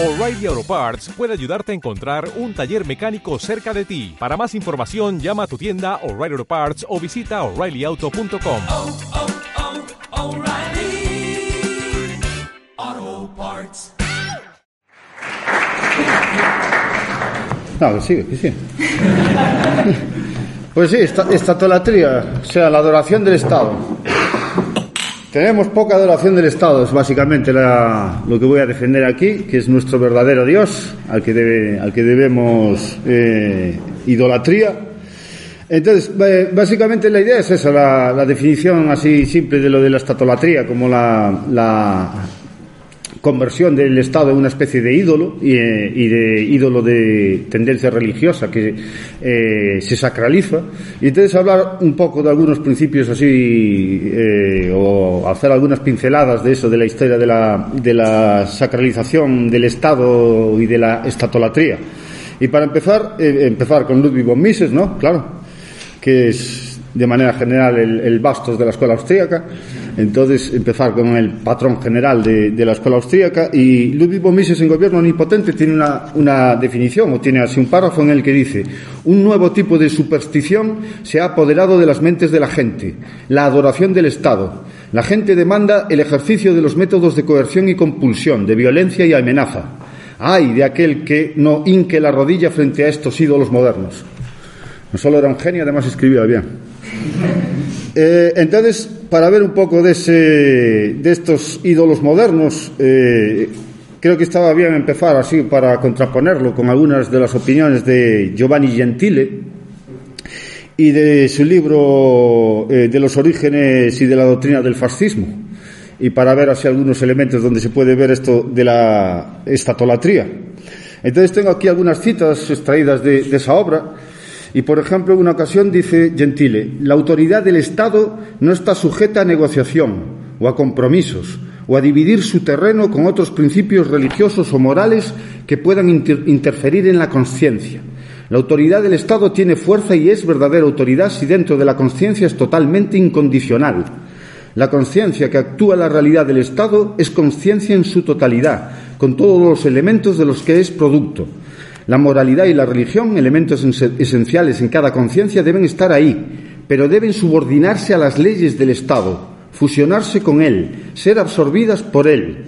O'Reilly Auto Parts puede ayudarte a encontrar un taller mecánico cerca de ti. Para más información, llama a tu tienda O'Reilly Auto Parts o visita oreillyauto.com. oh, oh, Parts. No, que sigue, que sigue. Pues sí, esta, estatolatría, o sea, la adoración del Estado. Tenemos poca adoración del Estado, es básicamente lo que voy a defender aquí, que es nuestro verdadero Dios, al que, debe- al que debemos eh, idolatría. Entonces, básicamente la idea es esa, la, la definición así simple de lo de la estatolatría, como la, la conversión del Estado en una especie de ídolo y, eh, de ídolo de tendencia religiosa que eh, se sacraliza. Y entonces hablar un poco de algunos principios así eh, o hacer algunas pinceladas de eso de la historia de la, de la sacralización del Estado y de la estatolatría. Y para empezar eh, empezar con Ludwig von Mises no claro que es de manera general el, el bastos de la escuela austríaca. Entonces, empezar con el patrón general de, la escuela austríaca. Y Ludwig von Mises en Gobierno Omnipotente tiene una, una definición, o tiene así un párrafo en el que dice: Un nuevo tipo de superstición se ha apoderado de las mentes de la gente, la adoración del Estado. La gente demanda el ejercicio de los métodos de coerción y compulsión, de violencia y amenaza. Ay de aquel que no hinque la rodilla frente a estos ídolos modernos. No solo era un genio, además escribía bien. Eh, entonces, para ver un poco de, ese, de estos ídolos modernos, eh, creo que estaba bien empezar así para contraponerlo con algunas de las opiniones de Giovanni Gentile y de su libro eh, de los orígenes y de la doctrina del fascismo y para ver así algunos elementos donde se puede ver esto de la estatolatría. Entonces tengo aquí algunas citas extraídas de, de esa obra y, por ejemplo, en una ocasión dice Gentile, la autoridad del Estado no está sujeta a negociación o a compromisos o a dividir su terreno con otros principios religiosos o morales que puedan inter- interferir en la conciencia. La autoridad del Estado tiene fuerza y es verdadera autoridad si dentro de la conciencia es totalmente incondicional. La conciencia que actúa la realidad del Estado es conciencia en su totalidad, con todos los elementos de los que es producto. La moralidad y la religión, elementos esenciales en cada conciencia, deben estar ahí, pero deben subordinarse a las leyes del Estado, fusionarse con él, ser absorbidas por él.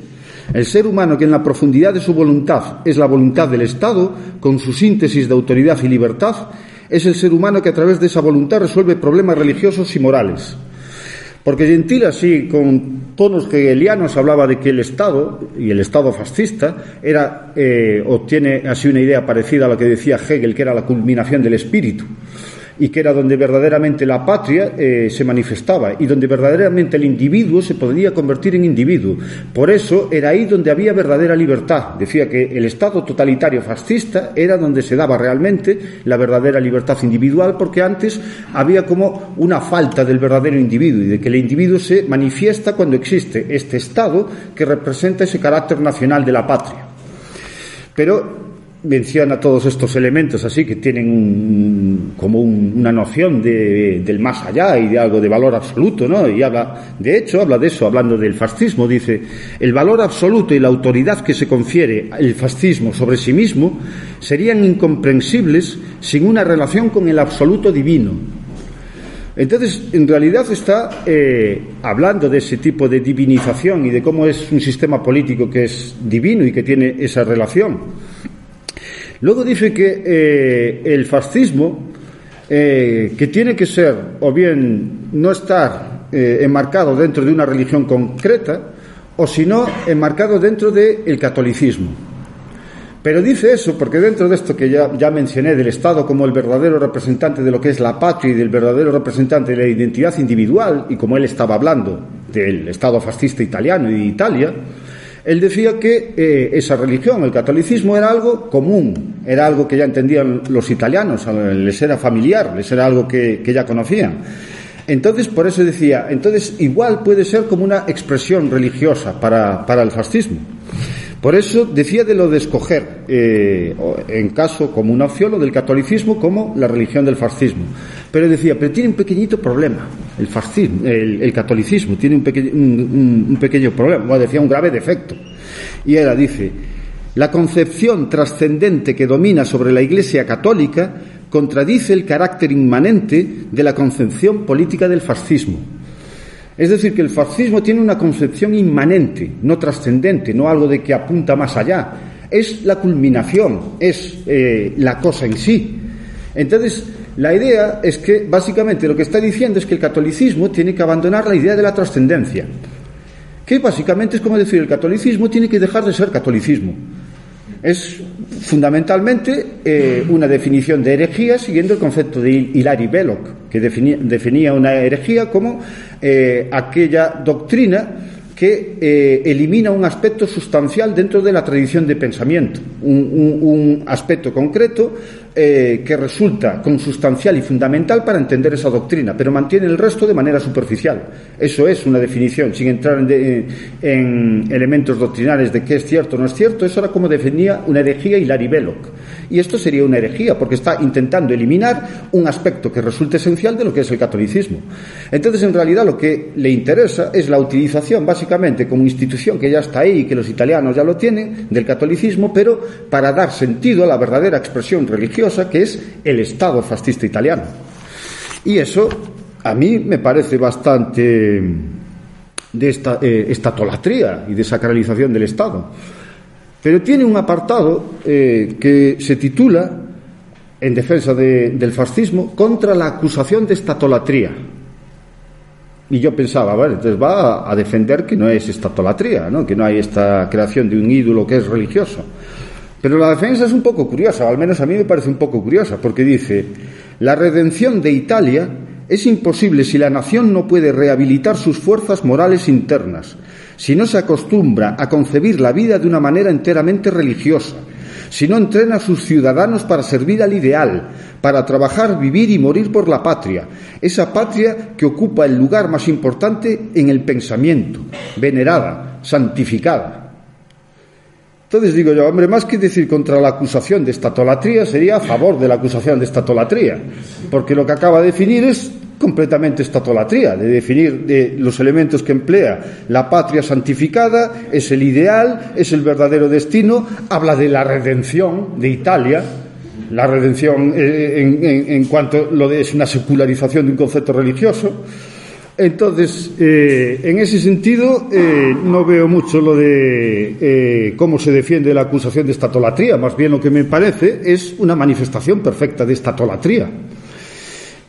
El ser humano que en la profundidad de su voluntad es la voluntad del Estado, con su síntesis de autoridad y libertad, es el ser humano que a través de esa voluntad resuelve problemas religiosos y morales. Porque Gentile, así, con tonos hegelianos, hablaba de que el Estado, y el Estado fascista, era, eh, o tiene así una idea parecida a lo que decía Hegel, que era la culminación del espíritu, y que era donde verdaderamente la patria eh, se manifestaba, y donde verdaderamente el individuo se podría convertir en individuo. Por eso era ahí donde había verdadera libertad. Decía que el Estado totalitario fascista era donde se daba realmente la verdadera libertad individual, porque antes había como una falta del verdadero individuo y de que el individuo se manifiesta cuando existe este Estado que representa ese carácter nacional de la patria. Pero menciona todos estos elementos así que tienen un- como un- una noción de- del más allá y de algo de valor absoluto, ¿no? Y habla, de hecho, habla de eso, hablando del fascismo, dice, el valor absoluto y la autoridad que se confiere el fascismo sobre sí mismo serían incomprensibles sin una relación con el absoluto divino. Entonces, en realidad está eh, hablando de ese tipo de divinización y de cómo es un sistema político que es divino y que tiene esa relación. Luego dice que eh, el fascismo, eh, que tiene que ser o bien no estar eh, enmarcado dentro de una religión concreta, o si no, enmarcado dentro del catolicismo. Pero dice eso porque dentro de esto que ya, ya mencioné del Estado como el verdadero representante de lo que es la patria y del verdadero representante de la identidad individual, y como él estaba hablando del Estado fascista italiano y de Italia, él decía que eh, esa religión, el catolicismo, era algo común, era algo que ya entendían los italianos, les era familiar, les era algo que, que ya conocían. Entonces, por eso decía, entonces igual puede ser como una expresión religiosa para, para el fascismo. Por eso decía de lo de escoger, eh, en caso como una opción, lo del catolicismo como la religión del fascismo. Pero decía, pero tiene un pequeñito problema, el fascismo, el, catolicismo, tiene un, peque- un pequeño problema, bueno, decía un grave defecto. Y era, dice, La concepción trascendente que domina sobre la Iglesia católica contradice el carácter inmanente de la concepción política del fascismo. Es decir, que el fascismo tiene una concepción inmanente, no trascendente, no algo de que apunta más allá. Es la culminación, es eh, la cosa en sí. Entonces, la idea es que básicamente lo que está diciendo es que el catolicismo tiene que abandonar la idea de la trascendencia, que básicamente es como decir el catolicismo tiene que dejar de ser catolicismo. Es fundamentalmente eh, una definición de herejía siguiendo el concepto de Hilary Belloc, que definía, definía una herejía como eh, aquella doctrina que eh, elimina un aspecto sustancial dentro de la tradición de pensamiento, un, aspecto concreto eh, que resulta consustancial y fundamental para entender esa doctrina, pero mantiene el resto de manera superficial. Eso es una definición, sin entrar en, en elementos doctrinales de qué es cierto o no es cierto, eso era como definía una herejía Hilary Belloc. Y esto sería una herejía, porque está intentando eliminar un aspecto que resulta esencial de lo que es el catolicismo. Entonces, en realidad, lo que le interesa es la utilización, básicamente, como institución que ya está ahí y que los italianos ya lo tienen, del catolicismo, pero para dar sentido a la verdadera expresión religiosa que es el Estado fascista italiano. Y eso a mí me parece bastante de esta eh, y desacralización del Estado. Pero tiene un apartado eh, que se titula, en defensa de, del fascismo, contra la acusación de estatolatría. Y yo pensaba, bueno, entonces va a, defender que no es estatolatría, ¿no? que no hay esta creación de un ídolo que es religioso. Pero la defensa es un poco curiosa, al menos a mí me parece un poco curiosa, porque dice, la redención de Italia es imposible si la nación no puede rehabilitar sus fuerzas morales internas, si no se acostumbra a concebir la vida de una manera enteramente religiosa, si no entrena a sus ciudadanos para servir al ideal, para trabajar, vivir y morir por la patria, esa patria que ocupa el lugar más importante en el pensamiento, venerada, santificada. Entonces digo yo, hombre, más que decir contra la acusación de estatolatría, sería a favor de la acusación de estatolatría, porque lo que acaba de definir es completamente estatolatría, de definir de los elementos que emplea la patria santificada, es el ideal, es el verdadero destino, habla de la redención de Italia, la redención eh, en, cuanto lo de, es una secularización de un concepto religioso. Entonces, eh, en ese sentido, eh, no veo mucho lo de cómo se defiende la acusación de estatolatría. Más bien lo que me parece es una manifestación perfecta de estatolatría.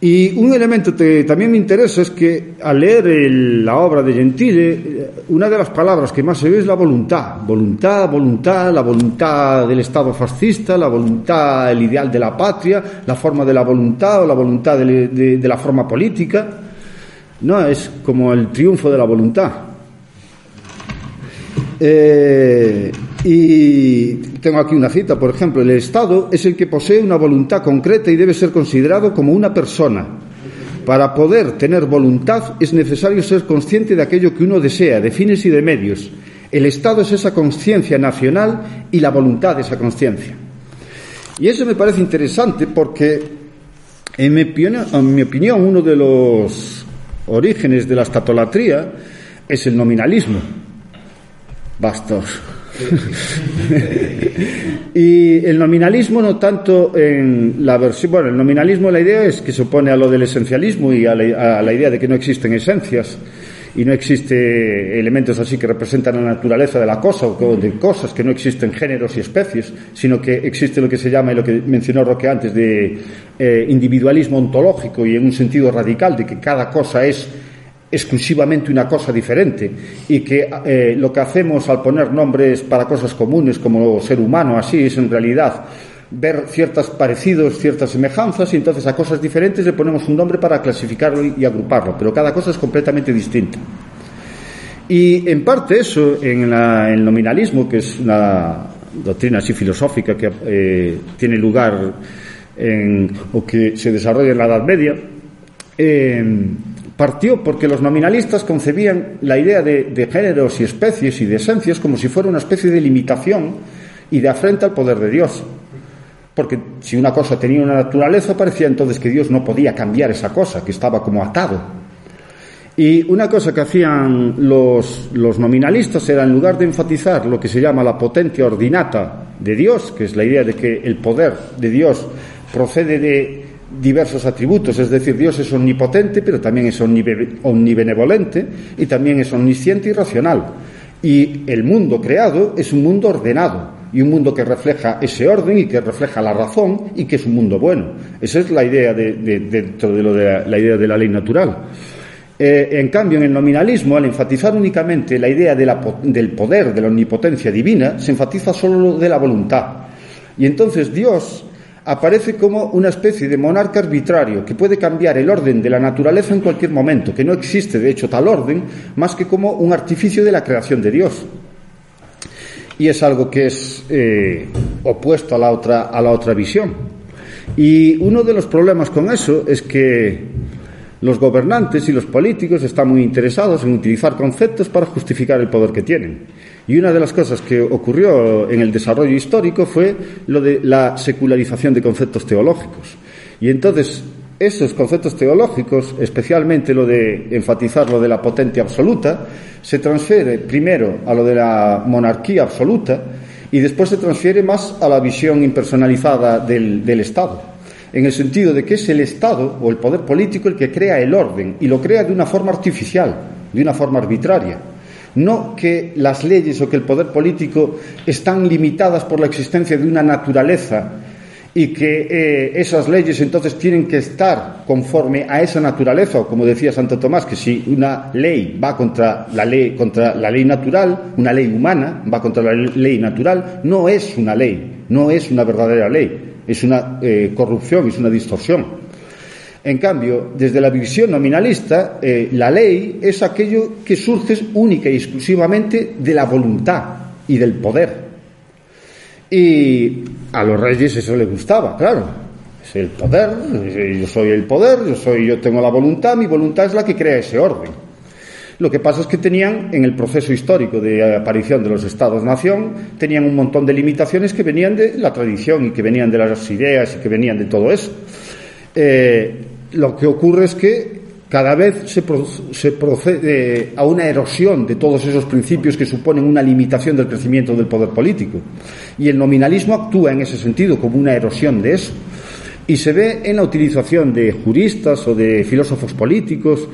Y un elemento que también me interesa es que al leer el, la obra de Gentile, una de las palabras que más se ve es la voluntad. Voluntad, voluntad, la voluntad del Estado fascista, la voluntad, el ideal de la patria, la forma de la voluntad o la voluntad de, de la forma política. No, es como el triunfo de la voluntad. Eh, y tengo aquí una cita, por ejemplo, el Estado es el que posee una voluntad concreta y debe ser considerado como una persona. Para poder tener voluntad es necesario ser consciente de aquello que uno desea, de fines y de medios. El Estado es esa conciencia nacional y la voluntad de esa conciencia. Y eso me parece interesante porque, en mi, opinión, en mi opinión, uno de los orígenes de la estatolatría es el nominalismo. Bastos. y el nominalismo no tanto en la versión, bueno, el nominalismo la idea es que se opone a lo del esencialismo y a la, a la idea de que no existen esencias y no existe elementos así que representan la naturaleza de la cosa o de cosas, que no existen géneros y especies, sino que existe lo que se llama y lo que mencionó Roque antes de eh, individualismo ontológico y en un sentido radical de que cada cosa es exclusivamente una cosa diferente y que eh, lo que hacemos al poner nombres para cosas comunes como ser humano así es en realidad ver ciertos parecidos, ciertas semejanzas y entonces a cosas diferentes le ponemos un nombre para clasificarlo y, agruparlo, pero cada cosa es completamente distinta. Y en parte eso, en el nominalismo, que es una doctrina así filosófica que eh, tiene lugar o que se desarrolla en la Edad Media, eh, partió porque los nominalistas concebían la idea de, géneros y especies y de esencias como si fuera una especie de limitación y de afrenta al poder de Dios. Porque si una cosa tenía una naturaleza, parecía entonces que Dios no podía cambiar esa cosa, que estaba como atado. Y una cosa que hacían los, los, nominalistas era, en lugar de enfatizar lo que se llama la potencia ordinata de Dios, que es la idea de que el poder de Dios procede de diversos atributos, es decir, Dios es omnipotente, pero también es omnibenevolente y también es omnisciente y racional. Y el mundo creado es un mundo ordenado y un mundo que refleja ese orden y que refleja la razón y que es un mundo bueno. Esa es la idea de, dentro de, lo de la, idea de la ley natural. Eh, en cambio, en el nominalismo, al enfatizar únicamente la idea del poder, de la omnipotencia divina, se enfatiza solo de la voluntad. Y entonces Dios aparece como una especie de monarca arbitrario que puede cambiar el orden de la naturaleza en cualquier momento, que no existe de hecho tal orden más que como un artificio de la creación de Dios. Y es algo que es eh, opuesto a la, otra, a la otra visión. Y uno de los problemas con eso es que los gobernantes y los políticos están muy interesados en utilizar conceptos para justificar el poder que tienen. Y una de las cosas que ocurrió en el desarrollo histórico fue lo de la secularización de conceptos teológicos. Y entonces esos conceptos teológicos, especialmente lo de enfatizar lo de la potencia absoluta, se transfiere primero a lo de la monarquía absoluta y después se transfiere más a la visión impersonalizada del, del Estado en el sentido de que es el Estado o el poder político el que crea el orden y lo crea de una forma artificial, de una forma arbitraria. No que las leyes o que el poder político están limitadas por la existencia de una naturaleza y que eh, esas leyes entonces tienen que estar conforme a esa naturaleza, o como decía Santo Tomás, que si una ley va contra la ley, contra la ley natural, una ley humana va contra la ley natural, no es una ley, no es una verdadera ley, es una eh, corrupción, es una distorsión. En cambio, desde la visión nominalista, eh, la ley es aquello que surge única y exclusivamente de la voluntad y del poder. Y a los reyes eso les gustaba, claro. Es el poder, yo soy el poder, yo soy, yo tengo la voluntad, mi voluntad es la que crea ese orden. Lo que pasa es que tenían, en el proceso histórico de aparición de los Estados-nación, tenían un montón de limitaciones que venían de la tradición y que venían de las ideas y que venían de todo eso. Eh, lo que ocurre es que cada vez se, procede a una erosión de todos esos principios que suponen una limitación del crecimiento del poder político. Y el nominalismo actúa en ese sentido como una erosión de eso. Y se ve en la utilización de juristas o de filósofos políticos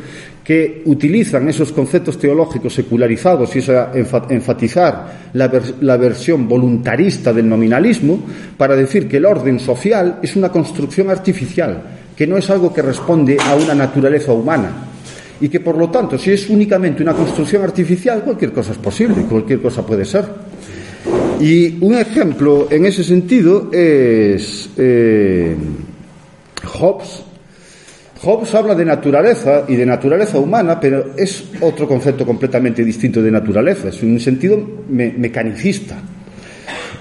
que utilizan esos conceptos teológicos secularizados y esa, enfatizar la, la, versión voluntarista del nominalismo para decir que el orden social es una construcción artificial que no es algo que responde a una naturaleza humana y que por lo tanto si es únicamente una construcción artificial cualquier cosa es posible, cualquier cosa puede ser. Y un ejemplo en ese sentido es eh, Hobbes. Hobbes habla de naturaleza y de naturaleza humana, pero es otro concepto completamente distinto de naturaleza, es un sentido mecanicista.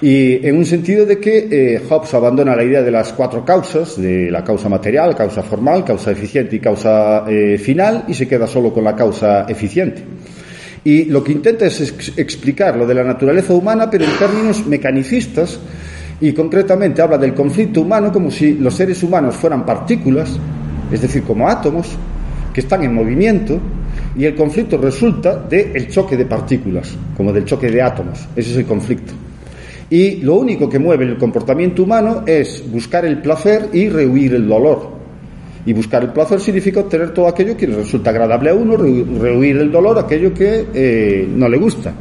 Y en un sentido de que eh, Hobbes abandona la idea de las cuatro causas, de la causa material, causa formal, causa eficiente y causa eh, final, y se queda solo con la causa eficiente. Y lo que intenta es explicar lo de la naturaleza humana, pero en términos mecanicistas, y concretamente habla del conflicto humano como si los seres humanos fueran partículas, es decir, como átomos, que están en movimiento, y el conflicto resulta del choque de partículas, como del choque de átomos. Ese es el conflicto. Y lo único que mueve el comportamiento humano es buscar el placer y rehuir el dolor. Y buscar el placer significa obtener todo aquello que resulta agradable a uno, rehuir el dolor, aquello que eh, no le gusta.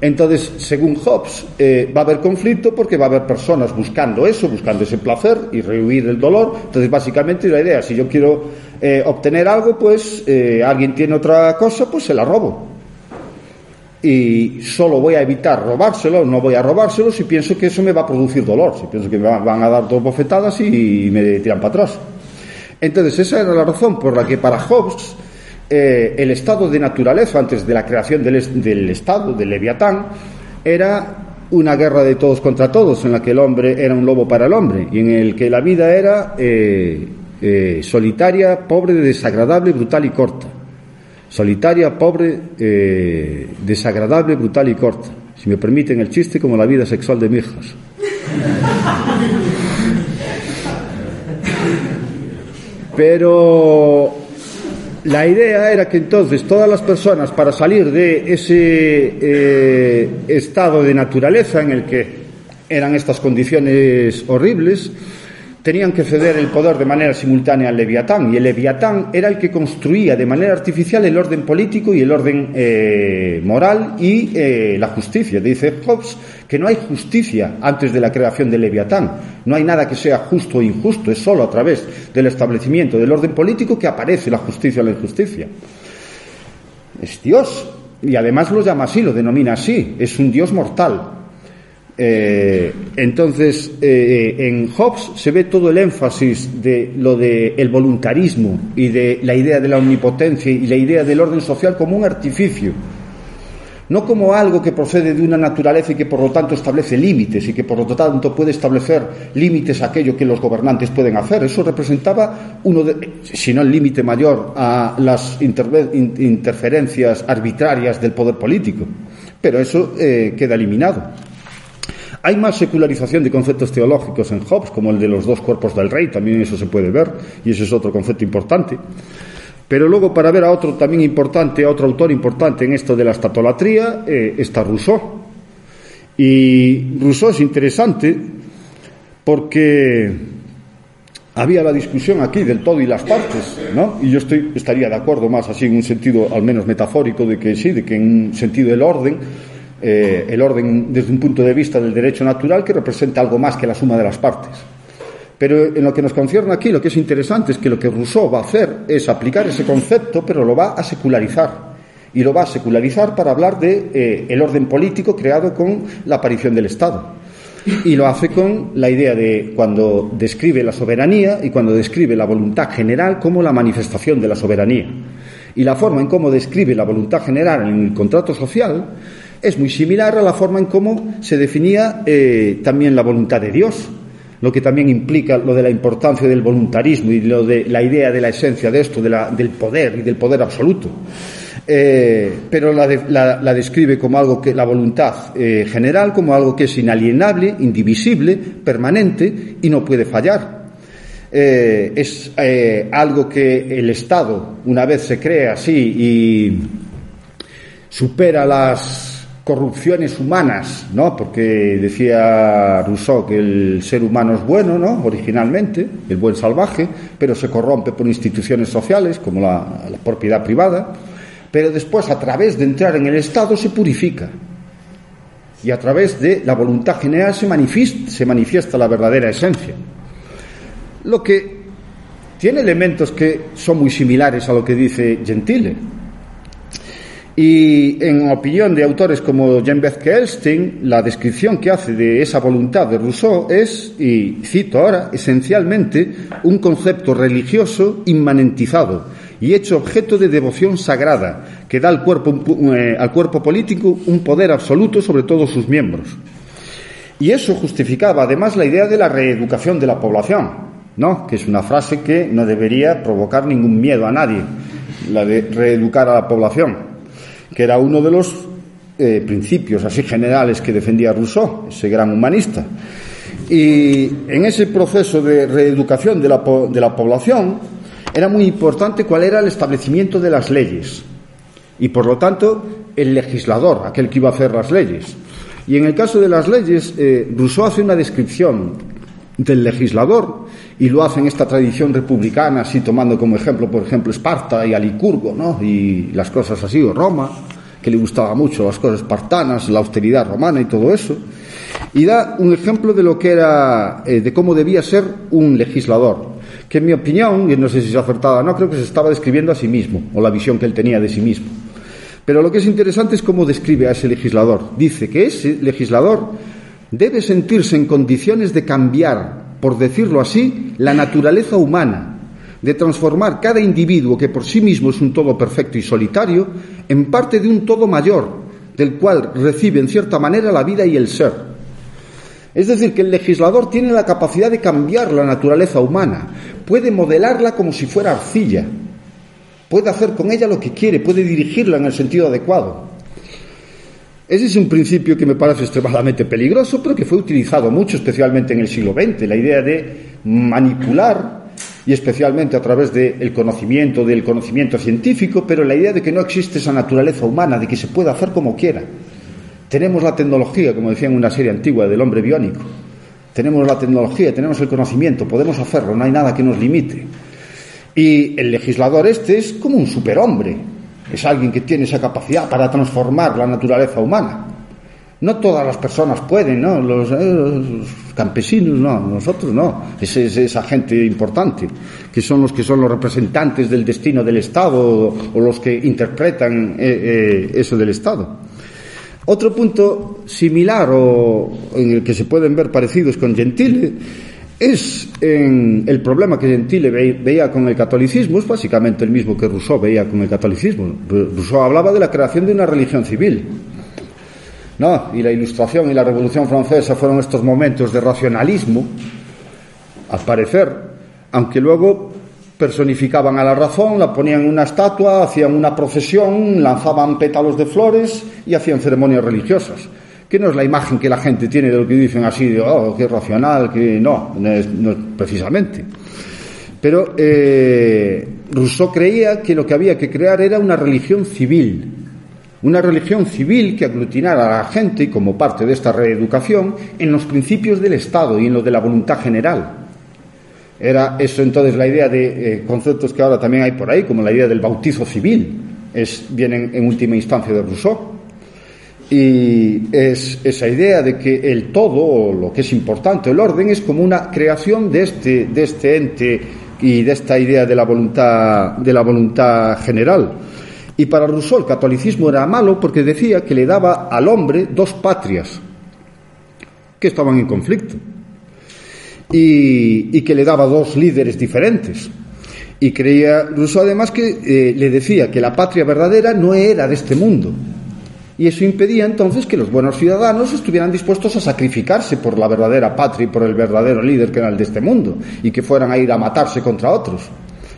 Entonces, según Hobbes, eh, va a haber conflicto porque va a haber personas buscando eso, buscando ese placer y rehuir el dolor. Entonces, básicamente la idea, si yo quiero eh, obtener algo, pues alguien tiene otra cosa, pues se la robo y solo voy a evitar robárselo, no voy a robárselo si pienso que eso me va a producir dolor, si pienso que me van a dar dos bofetadas y me tiran para atrás. Entonces, esa era la razón por la que para Hobbes eh, el estado de naturaleza, antes de la creación del, del estado, del Leviatán, era una guerra de todos contra todos, en la que el hombre era un lobo para el hombre, y en el que la vida era eh, eh, solitaria, pobre, desagradable, brutal y corta solitaria, pobre, eh, desagradable, brutal y corta. Si me permiten el chiste, como la vida sexual de hijas. Pero La idea era que entonces todas las personas, para salir de ese eh, estado de naturaleza en el que eran estas condiciones horribles, tenían que ceder el poder de manera simultánea al Leviatán. Y el Leviatán era el que construía de manera artificial el orden político y el orden eh, moral y eh, la justicia. Dice Hobbes que no hay justicia antes de la creación del Leviatán. No hay nada que sea justo o injusto. Es solo a través del establecimiento del orden político que aparece la justicia o la injusticia. Es Dios. Y además lo llama así, lo denomina así. Es un Dios mortal. Eh, entonces, eh, en Hobbes se ve todo el énfasis de lo del voluntarismo y de la idea de la omnipotencia y la idea del orden social como un artificio, no como algo que procede de una naturaleza y que por lo tanto establece límites y que por lo tanto puede establecer límites a aquello que los gobernantes pueden hacer. Eso representaba uno de, si no el límite mayor a las interferencias arbitrarias del poder político. Pero eso eh, queda eliminado. Hay más secularización de conceptos teológicos en Hobbes, como el de los dos cuerpos del rey, también eso se puede ver, y ese es otro concepto importante. Pero luego, para ver a otro también importante, a otro autor importante en esto de la estatolatría, eh, está Rousseau. Y Rousseau es interesante porque había la discusión aquí del todo y las partes, ¿no? Y yo estoy, estaría de acuerdo más así en un sentido al menos metafórico de que sí, de que en un sentido del orden eh, el orden desde un punto de vista del derecho natural que representa algo más que la suma de las partes. Pero en lo que nos concierne aquí, lo que es interesante es que lo que Rousseau va a hacer es aplicar ese concepto, pero lo va a secularizar. Y lo va a secularizar para hablar de eh, el orden político creado con la aparición del Estado. Y lo hace con la idea de cuando describe la soberanía y cuando describe la voluntad general como la manifestación de la soberanía. Y la forma en cómo describe la voluntad general en el contrato social es muy similar a la forma en cómo se definía eh, también la voluntad de Dios, lo que también implica lo de la importancia del voluntarismo y lo de la idea de la esencia de esto, del poder y del poder absoluto. Eh, pero la, describe como algo que la voluntad eh, general, como algo que es inalienable, indivisible, permanente y no puede fallar. es algo que el Estado, una vez se crea así y supera las corrupciones humanas, ¿no? Porque decía Rousseau que el ser humano es bueno, ¿no? Originalmente, el buen salvaje, pero se corrompe por instituciones sociales como la, propiedad privada, pero después a través de entrar en el Estado se purifica y a través de la voluntad general se manifiesta, se manifiesta la verdadera esencia. Lo que tiene elementos que son muy similares a lo que dice Gentile. Y en opinión de autores como Jean-Beth Elstein, la descripción que hace de esa voluntad de Rousseau es, y cito ahora, esencialmente un concepto religioso inmanentizado y hecho objeto de devoción sagrada que da al cuerpo, eh, al cuerpo político un poder absoluto sobre todos sus miembros. Y eso justificaba además la idea de la reeducación de la población, ¿no? que es una frase que no debería provocar ningún miedo a nadie, la de reeducar a la población que era uno de los eh, principios así generales que defendía Rousseau, ese gran humanista. Y en ese proceso de reeducación de la, de la población era muy importante cuál era el establecimiento de las leyes y por lo tanto el legislador, aquel que iba a hacer las leyes. Y en el caso de las leyes, eh, Rousseau hace una descripción del legislador y lo hace en esta tradición republicana, así tomando como ejemplo, por ejemplo, Esparta y Alicurgo, ¿no? Y las cosas así, o Roma, que le gustaba mucho las cosas espartanas, la austeridad romana y todo eso. Y da un ejemplo de lo que era, eh, de cómo debía ser un legislador, que en mi opinión, y no sé si es acertada o no, creo que se estaba describiendo a sí mismo, o la visión que él tenía de sí mismo. Pero lo que es interesante es cómo describe a ese legislador. Dice que ese legislador debe sentirse en condiciones de cambiar por decirlo así, la naturaleza humana, de transformar cada individuo que por sí mismo es un todo perfecto y solitario en parte de un todo mayor, del cual recibe en cierta manera la vida y el ser. Es decir, que el legislador tiene la capacidad de cambiar la naturaleza humana, puede modelarla como si fuera arcilla, puede hacer con ella lo que quiere, puede dirigirla en el sentido adecuado. Ese es un principio que me parece extremadamente peligroso, pero que fue utilizado mucho, especialmente en el siglo XX, la idea de manipular y especialmente a través del conocimiento, del conocimiento científico, pero la idea de que no existe esa naturaleza humana, de que se puede hacer como quiera. Tenemos la tecnología, como decía en una serie antigua, del hombre biónico. Tenemos la tecnología, tenemos el conocimiento, podemos hacerlo, no hay nada que nos limite. Y el legislador este es como un superhombre, es alguien que tiene esa capacidad para transformar la naturaleza humana. No todas las personas pueden, ¿no? Los, eh, campesinos, no, nosotros no. Es, esa gente importante, que son los que son los representantes del destino del Estado o, los que interpretan eh, eh, eso del Estado. Otro punto similar o en el que se pueden ver parecidos con Gentile es el problema que Gentile veía con el catolicismo, es básicamente el mismo que Rousseau veía con el catolicismo. Rousseau hablaba de la creación de una religión civil ¿no? Y la Ilustración y la Revolución Francesa fueron estos momentos de racionalismo, al parecer, aunque luego personificaban a la razón, la ponían en una estatua, hacían una procesión, lanzaban pétalos de flores y hacían ceremonias religiosas. Que no es la imagen que la gente tiene de lo que dicen así, de, oh, qué racional, que no, no es, precisamente. Pero eh, Rousseau creía que lo que había que crear era una religión civil, una religión civil que aglutinara a la gente como parte de esta reeducación en los principios del Estado y en lo de la voluntad general. Era eso entonces la idea de eh, conceptos que ahora también hay por ahí, como la idea del bautizo civil, es, vienen en última instancia de Rousseau. Y es esa idea de que el todo, o lo que es importante, el orden, es como una creación de este, de este ente y de esta idea de la voluntad, de la voluntad general. Y para Rousseau el catolicismo era malo porque decía que le daba al hombre dos patrias que estaban en conflicto y, que le daba dos líderes diferentes. Y creía Rousseau además que eh, le decía que la patria verdadera no era de este mundo. Y eso impedía entonces que los buenos ciudadanos estuvieran dispuestos a sacrificarse por la verdadera patria y por el verdadero líder que era el de este mundo, y que fueran a ir a matarse contra otros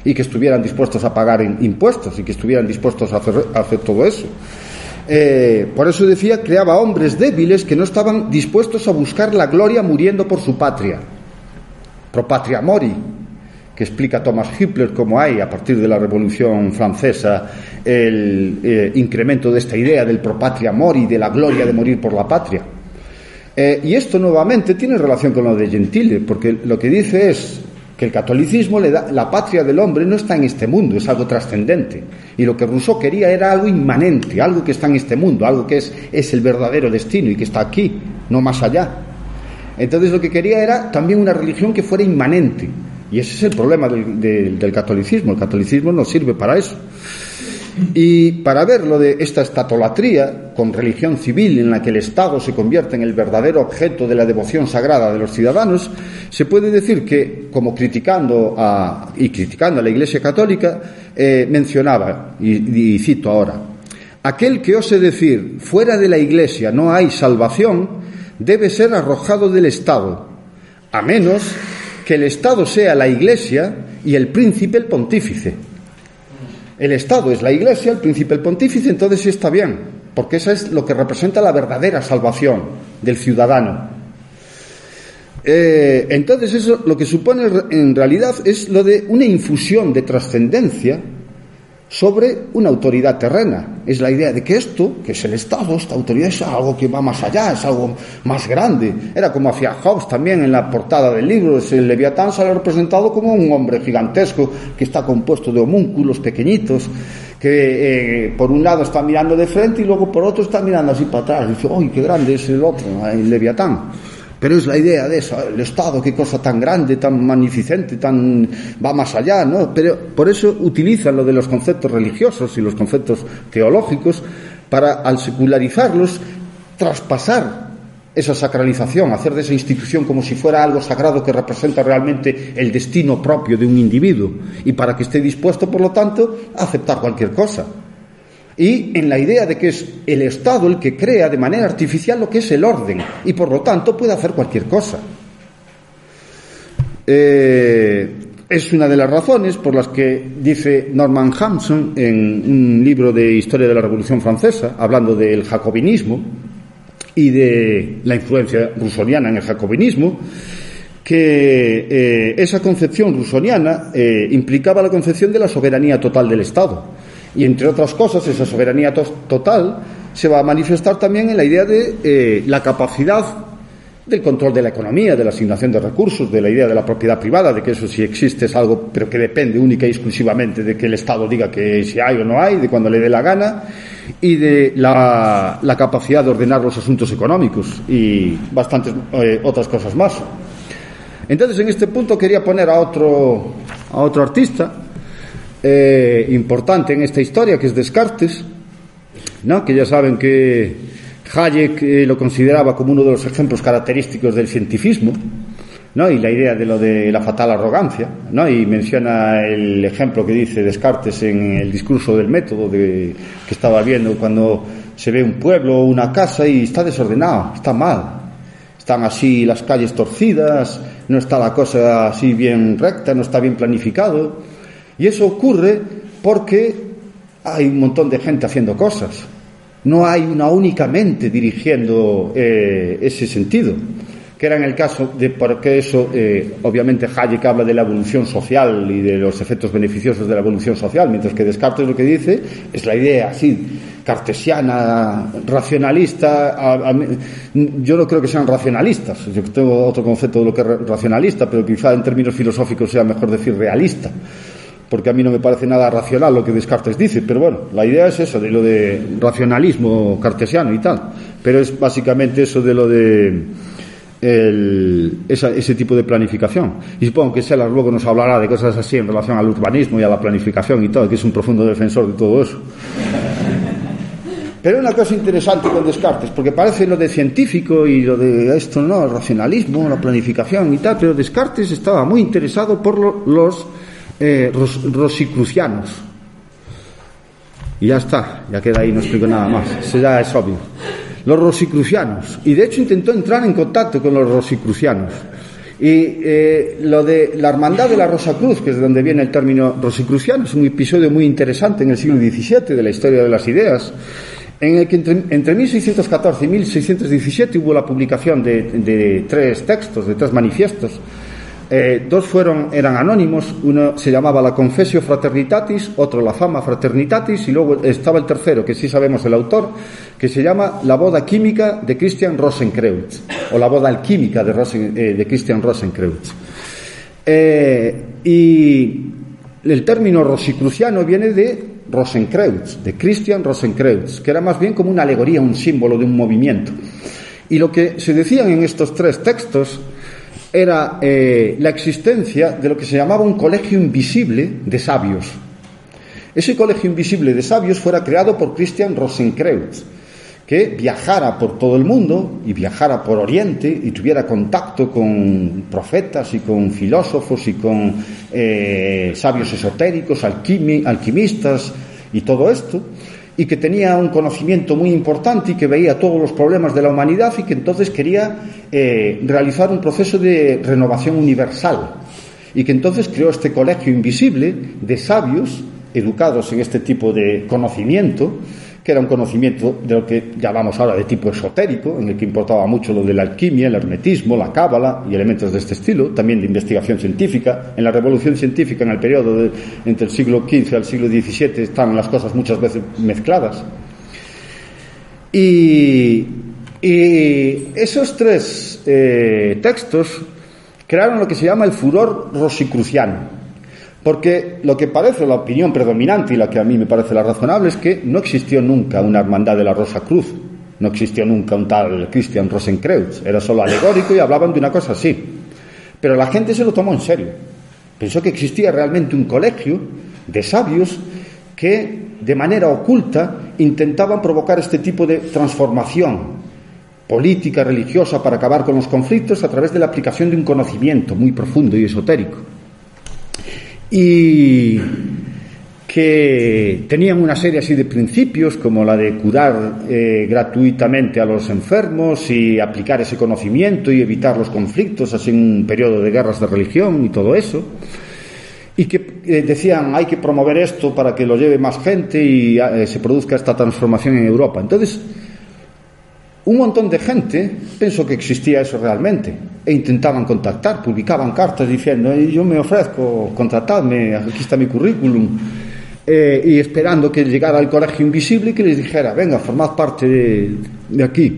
y que estuvieran dispuestos a pagar impuestos y que estuvieran dispuestos a hacer, todo eso. Eh, por eso decía, creaba hombres débiles que no estaban dispuestos a buscar la gloria muriendo por su patria. Pro patria mori, que explica Thomas Hitler cómo hay a partir de la Revolución Francesa el eh, incremento de esta idea del pro patria mori, de la gloria de morir por la patria. Eh, y esto nuevamente tiene relación con lo de Gentile, porque lo que dice es, que el catolicismo le da, la patria del hombre no está en este mundo, es algo trascendente. Y lo que Rousseau quería era algo inmanente, algo que está en este mundo, algo que es, es el verdadero destino y que está aquí, no más allá. Entonces lo que quería era también una religión que fuera inmanente. Y ese es el problema del, catolicismo. El catolicismo no sirve para eso. Y para ver lo de esta estatolatría con religión civil en la que el Estado se convierte en el verdadero objeto de la devoción sagrada de los ciudadanos, se puede decir que, como criticando a, y criticando a la Iglesia Católica, eh, mencionaba, y, y cito ahora, aquel que ose decir fuera de la Iglesia no hay salvación, debe ser arrojado del Estado, a menos que el Estado sea la Iglesia y el príncipe el pontífice. El Estado es la Iglesia, el príncipe el pontífice, entonces está bien, porque eso es lo que representa la verdadera salvación del ciudadano. Eh, entonces eso lo que supone en realidad es lo de una infusión de trascendencia sobre una autoridad terrena. Es la idea de que esto, que es el Estado, esta autoridad es algo que va más allá, es algo más grande. Era como hacía Hobbes también en la portada del libro, el Leviatán sale representado como un hombre gigantesco que está compuesto de homúnculos pequeñitos, que eh, por un lado está mirando de frente y luego por otro está mirando así para atrás. Y dice, ¡ay, qué grande es el otro, el Leviatán! Pero es la idea de eso, el Estado, qué cosa tan grande, tan magnificente, tan va más allá, ¿no? Pero por eso utilizan lo de los conceptos religiosos y los conceptos teológicos para al secularizarlos traspasar esa sacralización, hacer de esa institución como si fuera algo sagrado que representa realmente el destino propio de un individuo y para que esté dispuesto, por lo tanto, a aceptar cualquier cosa y en la idea de que es el Estado el que crea de manera artificial lo que es el orden y por lo tanto puede hacer cualquier cosa. Eh, es una de las razones por las que dice Norman Hampson en un libro de historia de la Revolución Francesa, hablando del jacobinismo y de la influencia rusoniana en el jacobinismo, que eh, esa concepción rusoniana eh, implicaba la concepción de la soberanía total del Estado. Y entre otras cosas, esa soberanía total se va a manifestar también en la idea de eh, la capacidad del control de la economía, de la asignación de recursos, de la idea de la propiedad privada, de que eso sí existe es algo, pero que depende única y exclusivamente de que el Estado diga que si hay o no hay, de cuando le dé la gana, y de la, capacidad de ordenar los asuntos económicos y bastantes eh, otras cosas más. Entonces, en este punto quería poner a otro, a otro artista eh, importante en esta historia, que es Descartes, ¿no? que ya saben que Hayek eh, lo consideraba como uno de los ejemplos característicos del cientifismo, ¿no? y la idea de lo de la fatal arrogancia, ¿no? y menciona el ejemplo que dice Descartes en el discurso del método de, que estaba viendo cuando se ve un pueblo o una casa y está desordenado, está mal, están así las calles torcidas, no está la cosa así bien recta, no está bien planificado, y eso ocurre porque hay un montón de gente haciendo cosas. No hay una única mente dirigiendo eh, ese sentido, que era en el caso de, porque eso, eh, obviamente Hayek habla de la evolución social y de los efectos beneficiosos de la evolución social, mientras que Descartes lo que dice es la idea así, cartesiana, racionalista. yo no creo que sean racionalistas, yo tengo otro concepto de lo que es racionalista, pero quizá en términos filosóficos sea mejor decir realista porque a mí no me parece nada racional lo que Descartes dice, pero bueno, la idea es eso, de lo de racionalismo cartesiano y tal, pero es básicamente eso de lo de ese tipo de planificación. Y supongo que Sellars luego nos hablará de cosas así en relación al urbanismo y a la planificación y todo, que es un profundo defensor de todo eso. Pero una cosa interesante con Descartes, porque parece lo de científico y lo de esto, ¿no? El racionalismo, la planificación y tal, pero Descartes estaba muy interesado por los eh, rosicrucianos. Y ya está, ya queda ahí, no explico nada más. Eso ya es obvio. Los rosicrucianos. Y de hecho intentó entrar en contacto con los rosicrucianos. Y eh, lo de la hermandad de la Rosa Cruz, que es de donde viene el término rosicruciano, es un episodio muy interesante en el siglo XVII de la historia de las ideas, en el que entre, 1614 y 1617 hubo la publicación de tres textos, de tres manifiestos, eh, dos fueron, eran anónimos, uno se llamaba la Confessio Fraternitatis, otro la Fama Fraternitatis, y luego estaba el tercero, que sí sabemos el autor, que se llama La boda química de Christian Rosenkreutz, o la boda alquímica de, eh, de Christian Rosenkreutz. Eh, y el término rosicruciano viene de Rosenkreutz, de Christian Rosenkreutz, que era más bien como una alegoría, un símbolo de un movimiento. Y lo que se decían en estos tres textos era eh, la existencia de lo que se llamaba un colegio invisible de sabios. Ese colegio invisible de sabios fuera creado por Christian Rosenkreutz, que viajara por todo el mundo y viajara por Oriente y tuviera contacto con profetas y con filósofos y con eh, sabios esotéricos, alquimistas y todo esto y que tenía un conocimiento muy importante y que veía todos los problemas de la humanidad y que entonces quería eh, realizar un proceso de renovación universal. Y que entonces creó este colegio invisible de sabios educados en este tipo de conocimiento que era un conocimiento de lo que llamamos ahora de tipo esotérico, en el que importaba mucho lo de la alquimia, el hermetismo, la cábala y elementos de este estilo, también de investigación científica. En la revolución científica, en el periodo entre el siglo XV al siglo XVII, están las cosas muchas veces mezcladas. Y, esos tres eh, textos crearon lo que se llama el furor rosicruciano porque lo que parece la opinión predominante y la que a mí me parece la razonable es que no existió nunca una hermandad de la Rosa Cruz, no existió nunca un tal Christian Rosenkreuz, era solo alegórico y hablaban de una cosa así. Pero la gente se lo tomó en serio. Pensó que existía realmente un colegio de sabios que de manera oculta intentaban provocar este tipo de transformación política, religiosa, para acabar con los conflictos a través de la aplicación de un conocimiento muy profundo y esotérico y que tenían una serie así de principios como la de curar eh, gratuitamente a los enfermos y aplicar ese conocimiento y evitar los conflictos así en un periodo de guerras de religión y todo eso. Y que eh, decían hay que promover esto para que lo lleve más gente y eh, se produzca esta transformación en Europa entonces un montón de gente pensó que existía eso realmente e intentaban contactar, publicaban cartas diciendo yo me ofrezco, contratadme, aquí está mi currículum eh, y esperando que llegara al colegio invisible y que les dijera venga, formad parte de, aquí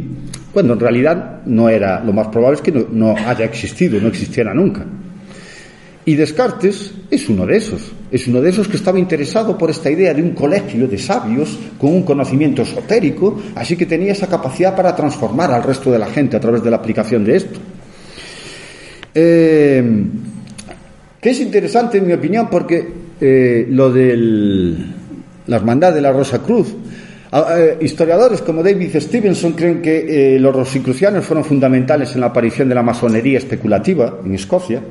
cuando en realidad no era, lo más probable es que no haya existido, no existiera nunca. Y Descartes es uno de esos, es uno de esos que estaba interesado por esta idea de un colegio de sabios con un conocimiento esotérico, así que tenía esa capacidad para transformar al resto de la gente a través de la aplicación de esto. Eh, que es interesante en mi opinión porque eh, lo de la hermandad de la Rosa Cruz, eh, historiadores como David Stevenson creen que los rosicrucianos fueron fundamentales en la aparición de la masonería especulativa en Escocia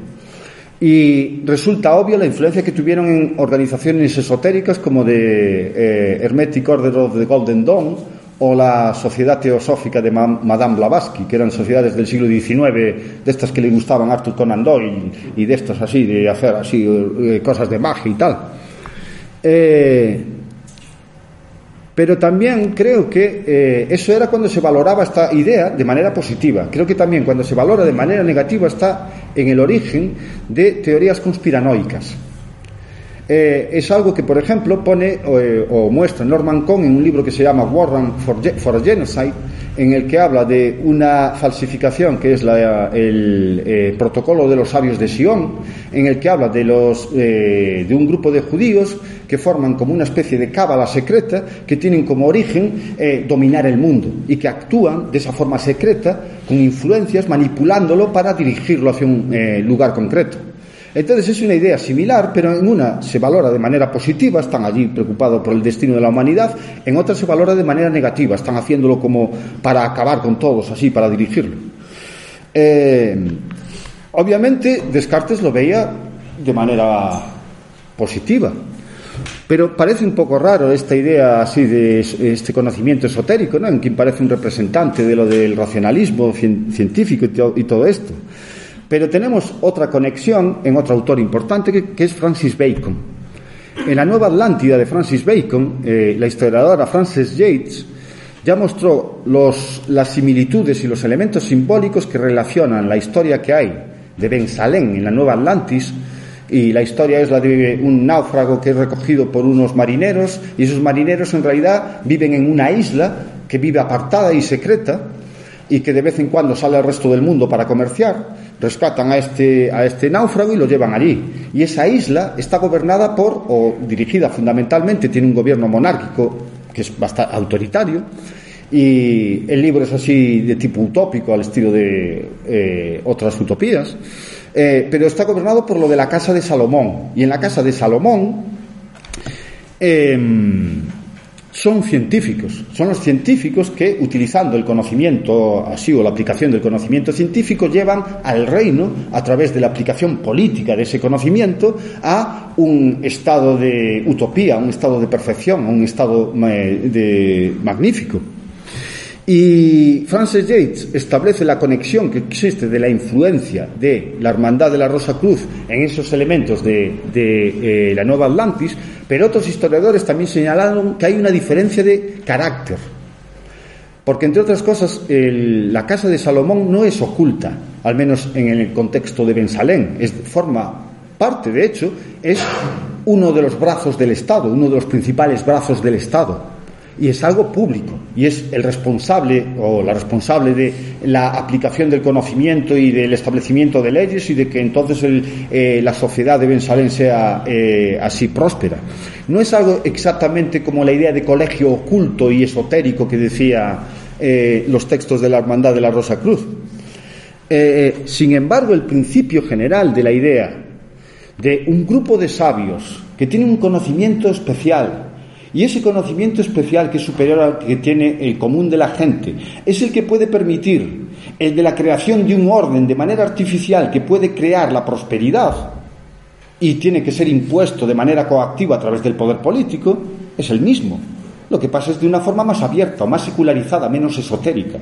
y resulta obvio la influencia que tuvieron en organizaciones esotéricas como de eh, Hermetic Order of the Golden Dawn o la Sociedad Teosófica de Madame Blavatsky, que eran sociedades del siglo XIX, de estas que le gustaban Arthur Conan Doyle y de estas así, de hacer así eh, cosas de magia y tal. Eh, pero también creo que eh, eso era cuando se valoraba esta idea de manera positiva. Creo que también cuando se valora de manera negativa está en el origen de teorías conspiranoicas. Eh, es algo que, por ejemplo, pone eh, o muestra Norman Cohn en un libro que se llama Warrant for, Genocide, en el que habla de una falsificación que es el eh, protocolo de los sabios de Sion, en el que habla de, los, de un grupo de judíos que forman como una especie de cábala secreta que tienen como origen dominar el mundo y que actúan de esa forma secreta con influencias manipulándolo para dirigirlo hacia un lugar concreto. Entonces es una idea similar, pero en una se valora de manera positiva, están allí preocupados por el destino de la humanidad, en otra se valora de manera negativa, están haciéndolo como para acabar con todos, así, para dirigirlo. Eh, obviamente Descartes lo veía de manera positiva, pero parece un poco raro esta idea así de este conocimiento esotérico, ¿no? en quien parece un representante de lo del racionalismo científico y todo esto. Pero tenemos otra conexión en otro autor importante que, es Francis Bacon. En la Nueva Atlántida de Francis Bacon, eh, la historiadora Frances Yates ya mostró las similitudes y los elementos simbólicos que relacionan la historia que hay de Ben Salem en la Nueva Atlantis y la historia es la de un náufrago que es recogido por unos marineros y esos marineros en realidad viven en una isla que vive apartada y secreta y que de vez en cuando sale al resto del mundo para comerciar, rescatan a este, a este náufrago y lo llevan allí. Y esa isla está gobernada por, o dirigida fundamentalmente, tiene un gobierno monárquico que es bastante autoritario, y el libro es así de tipo utópico, al estilo de eh, otras utopías, eh, pero está gobernado por lo de la Casa de Salomón. Y en la Casa de Salomón, em, son científicos, son los científicos que, utilizando el conocimiento así o la aplicación del conocimiento científico, llevan al reino, a través de la aplicación política de ese conocimiento, a un estado de utopía, un estado de perfección, un estado eh, de magnífico. Y Francis Yates establece la conexión que existe de la influencia de la Hermandad de la Rosa Cruz en esos elementos de, eh, la Nueva Atlantis, pero otros historiadores también señalaron que hay una diferencia de carácter. Porque, entre otras cosas, la casa de Salomón no es oculta, al menos en el contexto de Bensalén, es, forma parte, de hecho, es uno de los brazos del Estado, uno de los principales brazos del Estado y es algo público y es el responsable o la responsable de la aplicación del conocimiento y del establecimiento de leyes y de que entonces eh, la sociedad de Bensalén sea eh, así próspera. No es algo exactamente como la idea de colegio oculto y esotérico que decía eh, los textos de la Hermandad de la Rosa Cruz. sin embargo, el principio general de la idea de un grupo de sabios que tienen un conocimiento especial, y ese conocimiento especial que es superior al que tiene el común de la gente es el que puede permitir el de la creación de un orden de manera artificial que puede crear la prosperidad y tiene que ser impuesto de manera coactiva a través del poder político, es el mismo. Lo que pasa es de una forma más abierta, más secularizada, menos esotérica.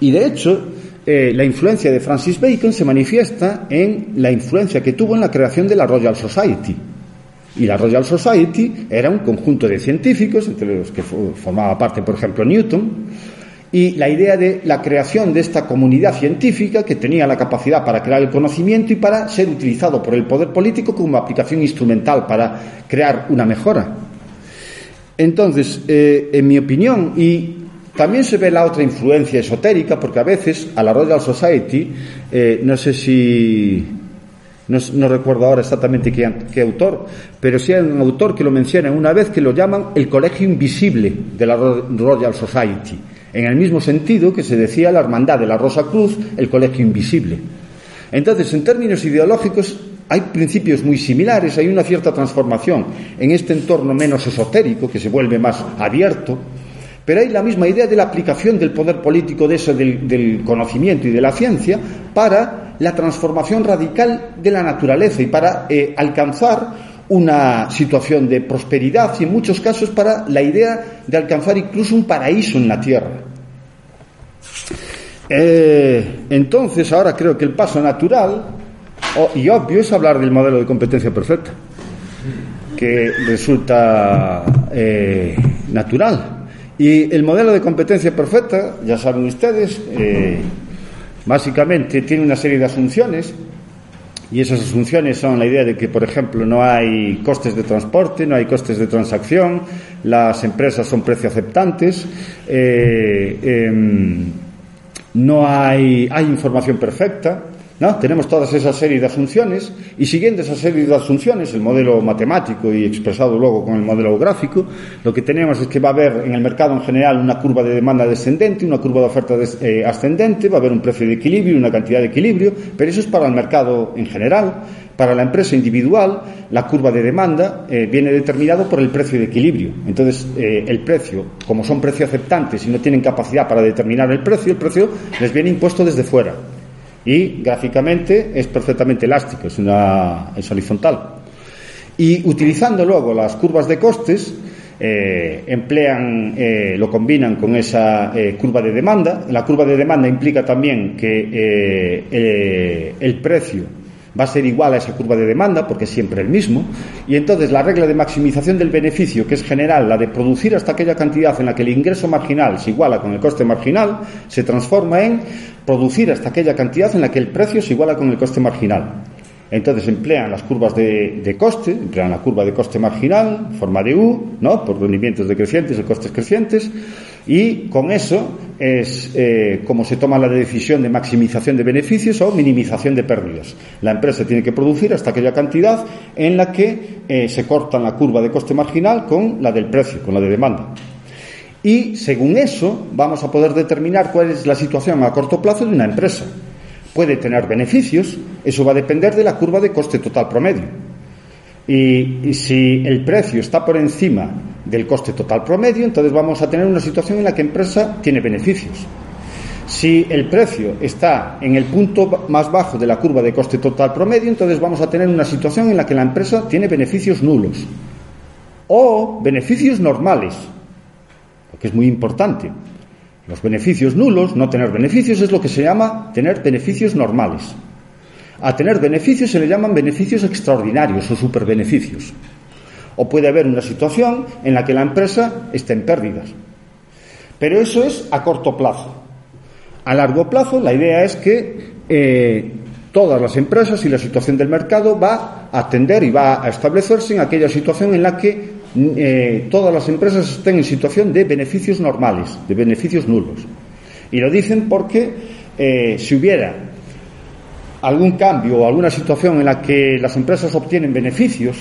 Y de hecho, eh, la influencia de Francis Bacon se manifiesta en la influencia que tuvo en la creación de la Royal Society. Y la Royal Society era un conjunto de científicos, entre los que formaba parte, por ejemplo, Newton, y la idea de la creación de esta comunidad científica que tenía la capacidad para crear el conocimiento y para ser utilizado por el poder político como aplicación instrumental para crear una mejora. Entonces, eh, en mi opinión, y también se ve la otra influencia esotérica, porque a veces a la Royal Society, eh, no sé si no, recuerdo ahora exactamente qué, autor, pero sí hay un autor que lo menciona una vez que lo llaman el colegio invisible de la Royal Society, en el mismo sentido que se decía la hermandad de la Rosa Cruz, el colegio invisible. Entonces, en términos ideológicos, hay principios muy similares, hay una cierta transformación en este entorno menos esotérico, que se vuelve más abierto, pero hay la misma idea de la aplicación del poder político de eso, del, conocimiento y de la ciencia para la transformación radical de la naturaleza y para eh, alcanzar una situación de prosperidad y en muchos casos para la idea de alcanzar incluso un paraíso en la tierra. Eh, entonces, ahora creo que el paso natural y obvio es hablar del modelo de competencia perfecta, que resulta eh, natural. Y el modelo de competencia perfecta, ya saben ustedes, eh, básicamente tiene una serie de asunciones y esas asunciones son la idea de que, por ejemplo, no hay costes de transporte, no hay costes de transacción, las empresas son precio aceptantes, eh, em, no hay, hay información perfecta, ¿No? Tenemos toda esa serie de asunciones y siguiendo esa serie de asunciones, el modelo matemático y expresado luego con el modelo gráfico, lo que tenemos es que va a haber en el mercado en general una curva de demanda descendente, una curva de oferta eh, ascendente, va a haber un precio de equilibrio, una cantidad de equilibrio, pero eso es para el mercado en general. Para la empresa individual, la curva de demanda eh, viene determinado por el precio de equilibrio. Entonces, eh, el precio, como son precios aceptantes y no tienen capacidad para determinar el precio, el precio les viene impuesto desde fuera y gráficamente es perfectamente elástico, es, una, es horizontal. Y utilizando luego las curvas de costes, eh, emplean, eh, lo combinan con esa eh, curva de demanda. La curva de demanda implica también que el precio va a ser igual a esa curva de demanda, porque es siempre el mismo, y entonces la regla de maximización del beneficio, que es general, la de producir hasta aquella cantidad en la que el ingreso marginal se iguala con el coste marginal, se transforma en producir hasta aquella cantidad en la que el precio se iguala con el coste marginal. Entonces emplean las curvas de, coste, emplean la curva de coste marginal, forma de U, ¿no? por rendimientos decrecientes y costes crecientes, y con eso es eh, como se toma la decisión de maximización de beneficios o minimización de pérdidas. La empresa tiene que producir hasta aquella cantidad en la que eh, se corta la curva de coste marginal con la del precio, con la de demanda. Y según eso vamos a poder determinar cuál es la situación a corto plazo de una empresa puede tener beneficios, eso va a depender de la curva de coste total promedio. Y, si el precio está por encima del coste total promedio, entonces vamos a tener una situación en la que la empresa tiene beneficios. Si el precio está en el punto más bajo de la curva de coste total promedio, entonces vamos a tener una situación en la que la empresa tiene beneficios nulos o beneficios normales, lo que es muy importante. Los beneficios nulos, no tener beneficios, es lo que se llama tener beneficios normales. A tener beneficios se le llaman beneficios extraordinarios o superbeneficios. O puede haber una situación en la que la empresa esté en pérdidas. Pero eso es a corto plazo. A largo plazo, la idea es que eh, todas las empresas y la situación del mercado va a atender y va a establecerse en aquella situación en la que eh, todas las empresas estén en situación de beneficios normales, de beneficios nulos. Y lo dicen porque eh, si hubiera algún cambio o alguna situación en la que las empresas obtienen beneficios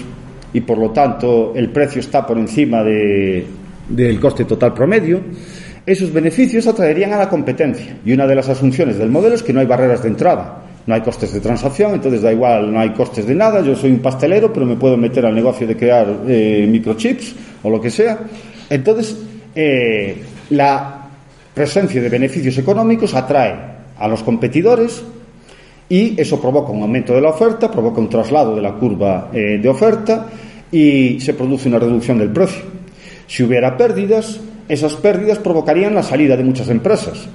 y por lo tanto el precio está por encima del coste total promedio, esos beneficios atraerían a la competencia. Y una de las asunciones del modelo es que no hay barreras de entrada no hay costes de transacción, entonces da igual, no hay costes de nada, yo soy un pastelero, pero me puedo meter al negocio de crear eh, microchips o lo que sea. Entonces, eh, la presencia de beneficios económicos atrae a los competidores y eso provoca un aumento de la oferta, provoca un traslado de la curva eh, de oferta y se produce una reducción del precio. Si hubiera pérdidas, esas pérdidas provocarían la salida de muchas empresas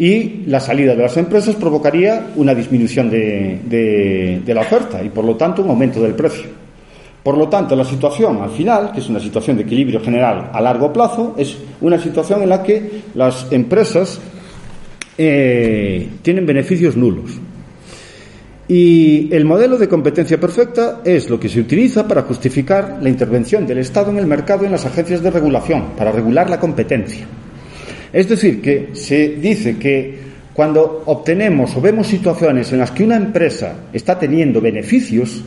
y la salida de las empresas provocaría una disminución de, la oferta y por lo tanto un aumento del precio. Por lo tanto, la situación al final, que es una situación de equilibrio general a largo plazo, es una situación en la que las empresas eh, tienen beneficios nulos. Y el modelo de competencia perfecta es lo que se utiliza para justificar la intervención del Estado en el mercado en las agencias de regulación, para regular la competencia. Es decir, que se dice que cuando obtenemos o vemos situaciones en las que una empresa está teniendo beneficios,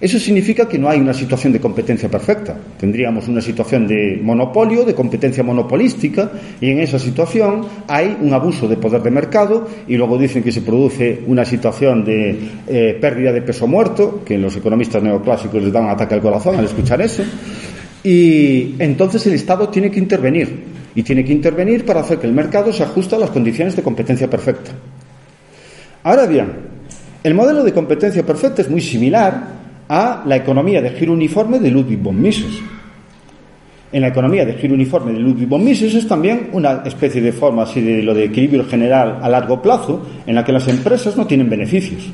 eso significa que no hay una situación de competencia perfecta. Tendríamos una situación de monopolio, de competencia monopolística, y en esa situación hay un abuso de poder de mercado, y luego dicen que se produce una situación de eh, pérdida de peso muerto, que los economistas neoclásicos les dan un ataque al corazón al escuchar eso, y entonces el Estado tiene que intervenir, y tiene que intervenir para hacer que el mercado se ajuste a las condiciones de competencia perfecta. Ahora bien, el modelo de competencia perfecta es muy similar a la economía de giro uniforme de Ludwig von Mises. En la economía de giro uniforme de Ludwig von Mises es también una especie de forma así de lo de equilibrio general a largo plazo, en la que las empresas no tienen beneficios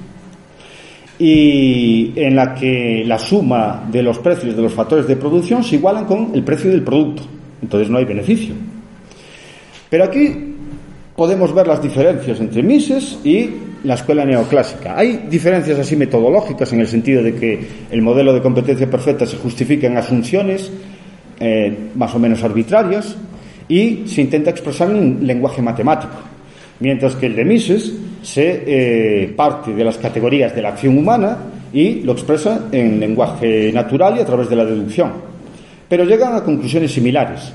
y en la que la suma de los precios de los factores de producción se igualan con el precio del producto. Entonces no hay beneficio. Pero aquí podemos ver las diferencias entre Mises y la escuela neoclásica. Hay diferencias así metodológicas en el sentido de que el modelo de competencia perfecta se justifica en asunciones eh, más o menos arbitrarias y se intenta expresar en lenguaje matemático, mientras que el de Mises se eh, parte de las categorías de la acción humana y lo expresa en lenguaje natural y a través de la deducción. Pero llegan a conclusiones similares.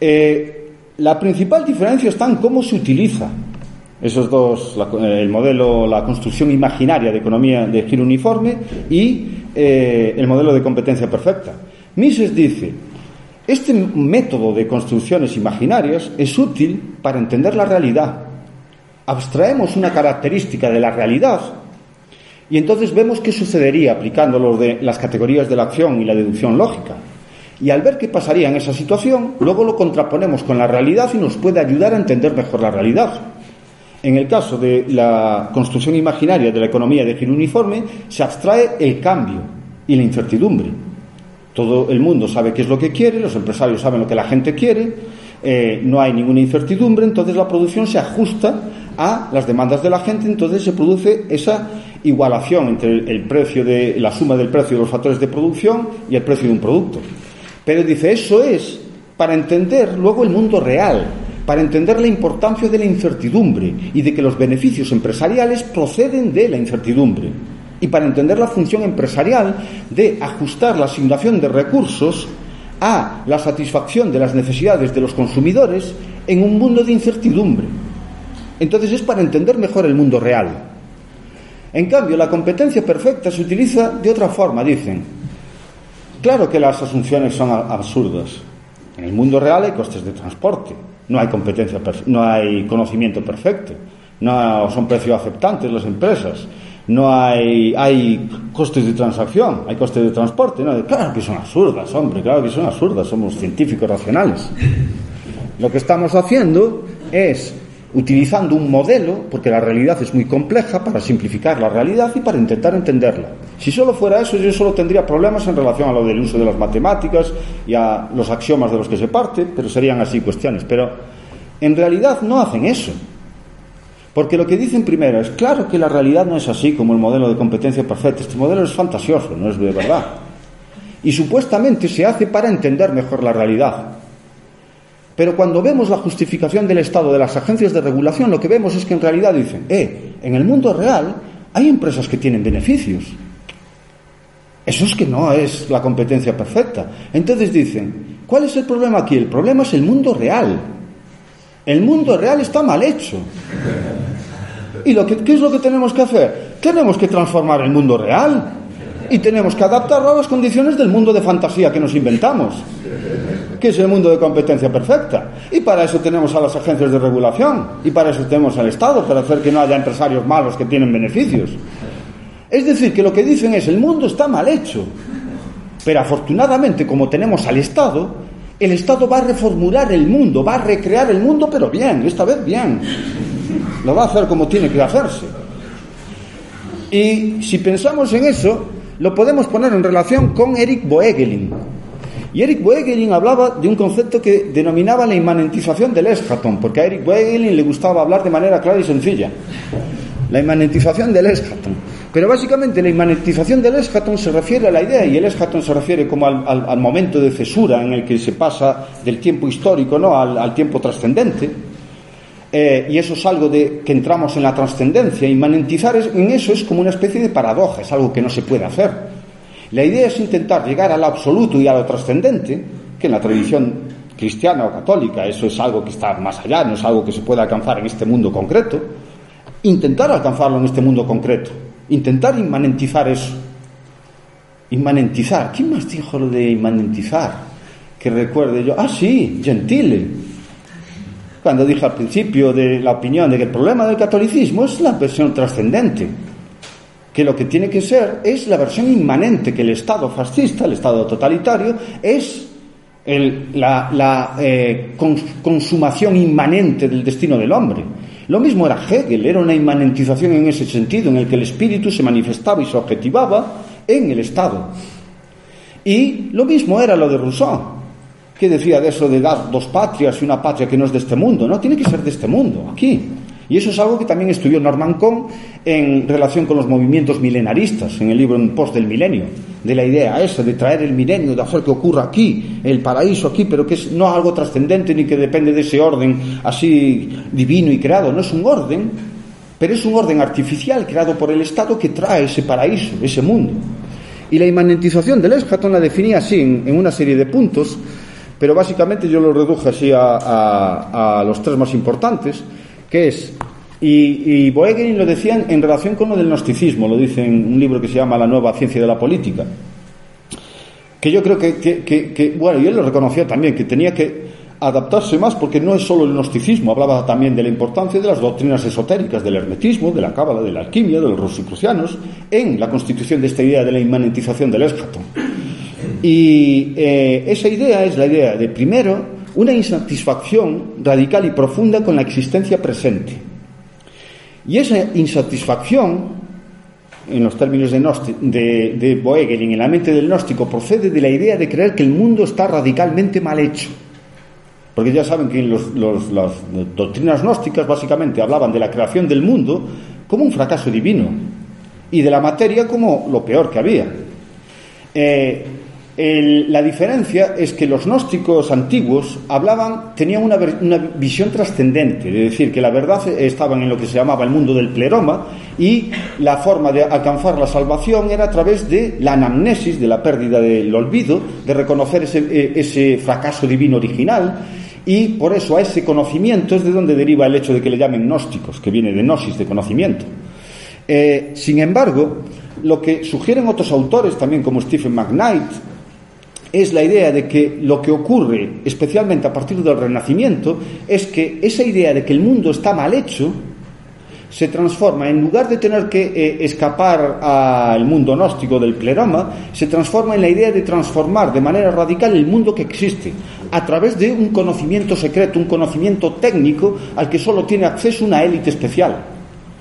Eh, la principal diferencia está en cómo se utiliza esos dos, el modelo, la construcción imaginaria de economía de giro uniforme y eh, el modelo de competencia perfecta. Mises dice, este método de construcciones imaginarias es útil para entender la realidad. Abstraemos una característica de la realidad y entonces vemos qué sucedería aplicando las categorías de la acción y la deducción lógica. Y al ver qué pasaría en esa situación, luego lo contraponemos con la realidad y nos puede ayudar a entender mejor la realidad. En el caso de la construcción imaginaria de la economía de giro uniforme, se abstrae el cambio y la incertidumbre. Todo el mundo sabe qué es lo que quiere, los empresarios saben lo que la gente quiere, eh, no hay ninguna incertidumbre, entonces la producción se ajusta a las demandas de la gente, entonces se produce esa igualación entre el precio de la suma del precio de los factores de producción y el precio de un producto. Pero dice, eso es para entender luego el mundo real, para entender la importancia de la incertidumbre y de que los beneficios empresariales proceden de la incertidumbre y para entender la función empresarial de ajustar la asignación de recursos a la satisfacción de las necesidades de los consumidores en un mundo de incertidumbre. Entonces es para entender mejor el mundo real. En cambio, la competencia perfecta se utiliza de otra forma, dicen. Claro que las asunciones son absurdas. En el mundo real hay costes de transporte, no hay competencia, no hay conocimiento perfecto, no son precios aceptantes las empresas, no hay, costes de transacción, hay costes de transporte. ¿no? Claro que son absurdas, hombre, claro que son absurdas, somos científicos racionales. Lo que estamos haciendo es utilizando un modelo, porque la realidad es muy compleja, para simplificar la realidad y para intentar entenderla. Si solo fuera eso, yo solo tendría problemas en relación a lo del uso de las matemáticas y a los axiomas de los que se parte, pero serían así cuestiones. Pero en realidad no hacen eso. Porque lo que dicen primero es, claro que la realidad no es así como el modelo de competencia perfecta, este modelo es fantasioso, no es de verdad. Y supuestamente se hace para entender mejor la realidad. Pero cuando vemos la justificación del Estado de las agencias de regulación, lo que vemos es que en realidad dicen, eh, en el mundo real hay empresas que tienen beneficios. Eso es que no es la competencia perfecta. Entonces dicen, ¿cuál es el problema aquí? El problema es el mundo real. El mundo real está mal hecho. ¿Y lo que, qué es lo que tenemos que hacer? Tenemos que transformar el mundo real y tenemos que adaptarlo a las condiciones del mundo de fantasía que nos inventamos que es el mundo de competencia perfecta. Y para eso tenemos a las agencias de regulación, y para eso tenemos al Estado, para hacer que no haya empresarios malos que tienen beneficios. Es decir, que lo que dicen es, el mundo está mal hecho. Pero afortunadamente, como tenemos al Estado, el Estado va a reformular el mundo, va a recrear el mundo, pero bien, esta vez bien. Lo va a hacer como tiene que hacerse. Y si pensamos en eso, lo podemos poner en relación con Eric Boegelin. Y Eric Boegelin hablaba de un concepto que denominaba la inmanentización del eschaton, porque a Eric Boegelin le gustaba hablar de manera clara y sencilla. La inmanentización del eschaton. Pero básicamente la inmanentización del eschaton se refiere a la idea, y el eschaton se refiere como al, momento de cesura en el que se pasa del tiempo histórico ¿no? al, tiempo trascendente. Eh, y eso es algo de que entramos en la trascendencia. Inmanentizar en eso es como una especie de paradoja, es algo que no se puede hacer. La idea es intentar llegar al absoluto y a lo trascendente, que en la tradición cristiana o católica eso es algo que está más allá, no es algo que se pueda alcanzar en este mundo concreto. Intentar alcanzarlo en este mundo concreto intentar inmanentizar eso. Inmanentizar. ¿Quién más dijo lo de inmanentizar? Que recuerde yo. Ah, sí, Gentile. Cuando dije al principio de la opinión de que el problema del catolicismo es la versión trascendente. Que lo que tiene que ser es la versión inmanente, que el Estado fascista, el Estado totalitario, es la, eh, consumación inmanente del destino del hombre. Lo mismo era Hegel, era una inmanentización en ese sentido, en el que el espíritu se manifestaba y se objetivaba en el Estado. Y lo mismo era lo de Rousseau, que decía de eso de dar dos patrias y una patria que no es de este mundo, no, tiene que ser de este mundo, aquí. Y eso es algo que también estudió Norman Cohn en relación con los movimientos milenaristas, en el libro En pos del milenio, de la idea esa de traer el milenio, de hacer que ocurra aquí, el paraíso aquí, pero que es no algo trascendente ni que depende de ese orden así divino y creado, no es un orden, pero es un orden artificial creado por el Estado que trae ese paraíso, ese mundo. Y la inmanentización del Eschaton la definía así, en, una serie de puntos, pero básicamente yo lo reduje así a los tres más importantes, que es y, y lo decían en relación con lo del gnosticismo, lo dice en un libro que se llama La nueva ciencia de la política. Que yo creo que, bueno, y él lo reconoció también, que tenía que adaptarse más porque no es solo el gnosticismo, hablaba también de la importancia de las doctrinas esotéricas, del hermetismo, de la cábala, de la alquimia, de los rosicrucianos, en la constitución de esta idea de la inmanentización del eschaton. Y eh, esa idea es la idea de, primero, una insatisfacción radical y profunda con la existencia presente y esa insatisfacción, en los términos de, de, de Boegelin, en la mente del gnóstico, procede de la idea de creer que el mundo está radicalmente mal hecho. Porque ya saben que los, las doctrinas gnósticas básicamente hablaban de la creación del mundo como un fracaso divino y de la materia como lo peor que había. Eh, la diferencia es que los gnósticos antiguos hablaban, tenían una, visión trascendente, es decir, que la verdad estaba en lo que se llamaba el mundo del pleroma y la forma de alcanzar la salvación era a través de la anamnesis, de la pérdida del olvido, de reconocer ese, eh, ese fracaso divino original y por eso a ese conocimiento es de donde deriva el hecho de que le llamen gnósticos, que viene de gnosis, de conocimiento. Eh, sin embargo, lo que sugieren otros autores, también como Stephen McKnight, es la idea de que lo que ocurre, especialmente a partir del Renacimiento, es que esa idea de que el mundo está mal hecho se transforma, en lugar de tener que eh, escapar al mundo gnóstico del pleroma, se transforma en la idea de transformar de manera radical el mundo que existe, a través de un conocimiento secreto, un conocimiento técnico al que solo tiene acceso una élite especial,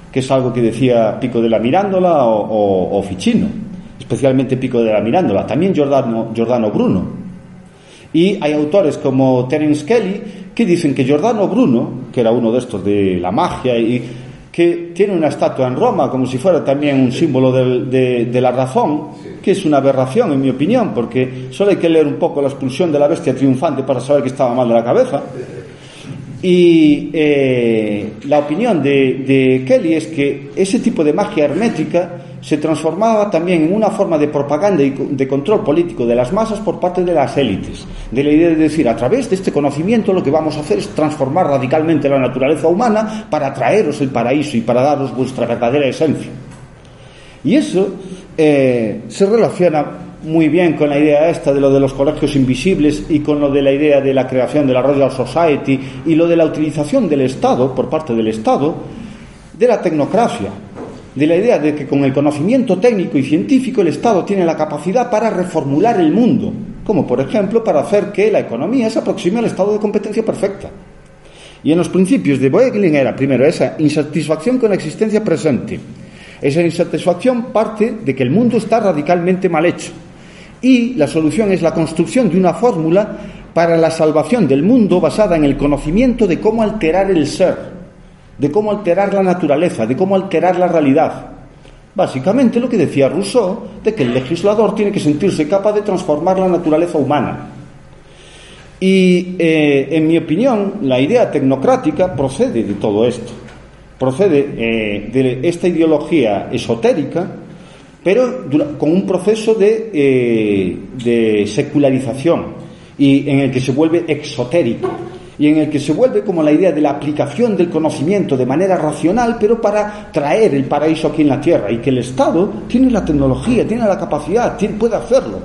que es algo que decía Pico de la Mirándola o Ficino especialmente Pico de la Mirándola, también Giordano, Giordano Bruno. Y hay autores como Terence Kelly que dicen que Giordano Bruno, que era uno de estos de la magia y que tiene una estatua en Roma como si fuera también un símbolo de, de, la razón, que es una aberración en mi opinión, porque solo hay que leer un poco la expulsión de la bestia triunfante para saber que estaba mal de la cabeza. Y eh, la opinión de, Kelly es que ese tipo de magia hermética se transformaba también en una forma de propaganda y de control político de las masas por parte de las élites. De la idea de decir, a través de este conocimiento lo que vamos a hacer es transformar radicalmente la naturaleza humana para traeros el paraíso y para daros vuestra verdadera esencia. Y eso eh, se relaciona muy bien con la idea esta de lo de los colegios invisibles y con lo de la idea de la creación de la Royal Society y lo de la utilización del Estado, por parte del Estado, de la tecnocracia de la idea de que con el conocimiento técnico y científico el Estado tiene la capacidad para reformular el mundo, como por ejemplo para hacer que la economía se aproxime al estado de competencia perfecta. Y en los principios de Boeckling era, primero, esa insatisfacción con la existencia presente, Esa insatisfacción parte de que el mundo está radicalmente mal hecho y la solución es la construcción de una fórmula para la salvación del mundo basada en el conocimiento de cómo alterar el ser, de cómo alterar la naturaleza, de cómo alterar la realidad. Básicamente lo que decía Rousseau, de que el legislador tiene que sentirse capaz de transformar la naturaleza humana. Y, eh, en mi opinión, la idea tecnocrática procede de todo esto. Procede eh, de esta ideología esotérica, pero con un proceso de, eh, de secularización y en el que se vuelve exotérico y en el que se vuelve como la idea de la aplicación del conocimiento de manera racional, pero para traer el paraíso aquí en la tierra, y que el Estado tiene la tecnología, tiene la capacidad, puede hacerlo,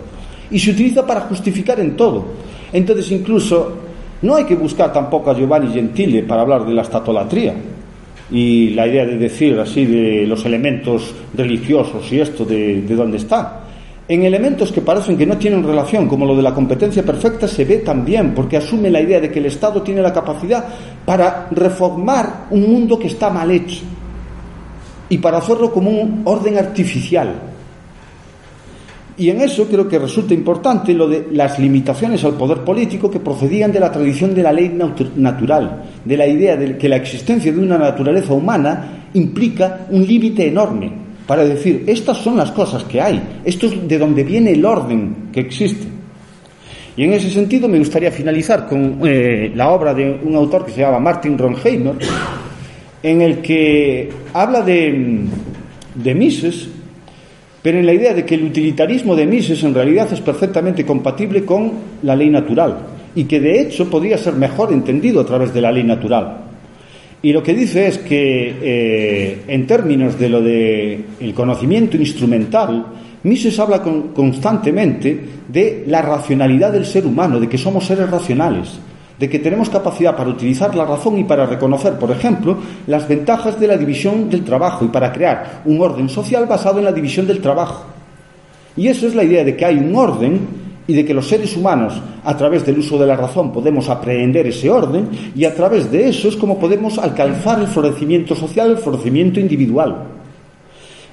y se utiliza para justificar en todo. Entonces, incluso, no hay que buscar tampoco a Giovanni Gentile para hablar de la estatolatría y la idea de decir así de los elementos religiosos y esto de, de dónde está en elementos que parecen que no tienen relación, como lo de la competencia perfecta, se ve también, porque asume la idea de que el Estado tiene la capacidad para reformar un mundo que está mal hecho y para hacerlo como un orden artificial. Y en eso creo que resulta importante lo de las limitaciones al poder político que procedían de la tradición de la ley natural, de la idea de que la existencia de una naturaleza humana implica un límite enorme, para decir, estas son las cosas que hay, esto es de donde viene el orden que existe. Y en ese sentido me gustaría finalizar con eh, la obra de un autor que se llama Martin Ronheimer, en el que habla de, de Mises, pero en la idea de que el utilitarismo de Mises en realidad es perfectamente compatible con la ley natural y que de hecho podría ser mejor entendido a través de la ley natural. Y lo que dice es que, eh, en términos de lo de el conocimiento instrumental, Mises habla constantemente de la racionalidad del ser humano, de que somos seres racionales, de que tenemos capacidad para utilizar la razón y para reconocer, por ejemplo, las ventajas de la división del trabajo y para crear un orden social basado en la división del trabajo. Y eso es la idea de que hay un orden y de que los seres humanos, a través del uso de la razón, podemos aprehender ese orden y a través de eso es como podemos alcanzar el florecimiento social, el florecimiento individual.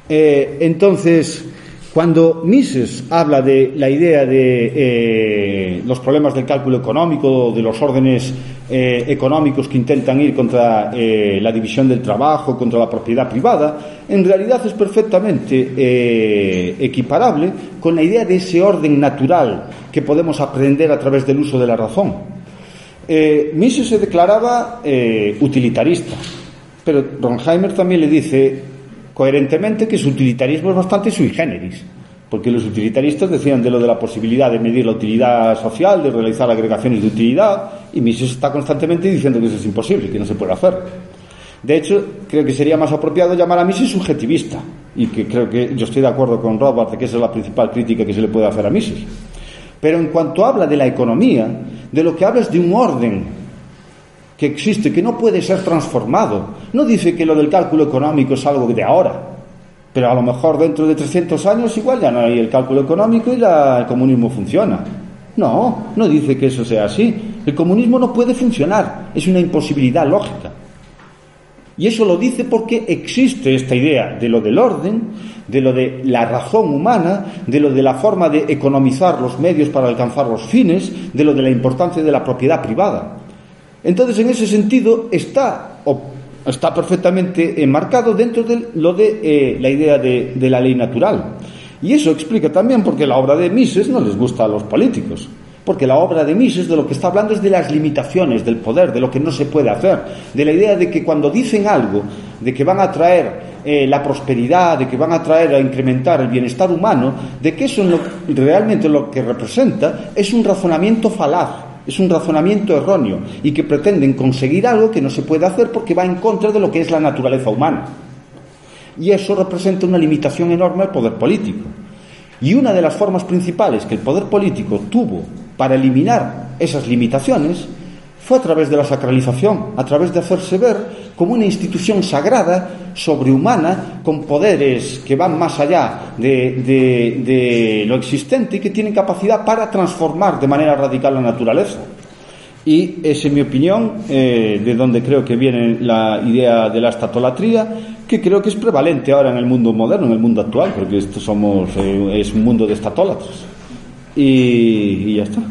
Eh, entonces, cuando Mises habla de la idea de eh, los problemas del cálculo económico, de los órdenes eh, económicos que intentan ir contra eh, la división del trabajo, contra la propiedad privada, en realidad es perfectamente equiparable con la idea de ese orden natural que podemos aprender a través del uso de la razón. Mises se declaraba utilitarista, pero Ronheimer también le dice coherentemente que su utilitarismo es bastante sui generis, porque los utilitaristas decían de lo de la posibilidad de medir la utilidad social, de realizar agregaciones de utilidad, y Mises está constantemente diciendo que eso es imposible, que no se puede hacer. De hecho, creo que sería más apropiado llamar a Mises subjetivista, y que creo que yo estoy de acuerdo con Rothbard de que esa es la principal crítica que se le puede hacer a Mises. Pero en cuanto habla de la economía, de lo que habla es de un orden que existe, que no puede ser transformado. No dice que lo del cálculo económico es algo de ahora, pero a lo mejor dentro de 300 años igual ya no hay el cálculo económico y el comunismo funciona. No, no dice que eso sea así. El comunismo no puede funcionar, es una imposibilidad lógica. Y eso lo dice porque existe esta idea de lo del orden, de lo de la razón humana, de lo de la forma de economizar los medios para alcanzar los fines, de lo de la importancia de la propiedad privada. Entonces, en ese sentido, está, está perfectamente enmarcado dentro de lo de eh, la idea de, la ley natural. Y eso explica también por qué la obra de Mises no les gusta a los políticos. Porque la obra de Mises de lo que está hablando es de las limitaciones del poder, de lo que no se puede hacer, de la idea de que cuando dicen algo, de que van a traer eh, la prosperidad, de que van a traer a incrementar el bienestar humano, de que eso realmente lo que representa es un razonamiento falaz, es un razonamiento erróneo y que pretenden conseguir algo que no se puede hacer porque va en contra de lo que es la naturaleza humana. Y eso representa una limitación enorme al poder político. Y una de las formas principales que el poder político tuvo para eliminar esas limitaciones fue a través de la sacralización, a través de hacerse ver como una institución sagrada, sobrehumana, con poderes que van más allá de, lo existente y que tienen capacidad para transformar de manera radical la naturaleza. Y es, en mi opinión, eh, de donde creo que viene la idea de la estatolatría, que creo que es prevalente ahora en el mundo moderno, en el mundo actual, porque esto somos, eh, es un mundo de estatólatras. Y, y ya está.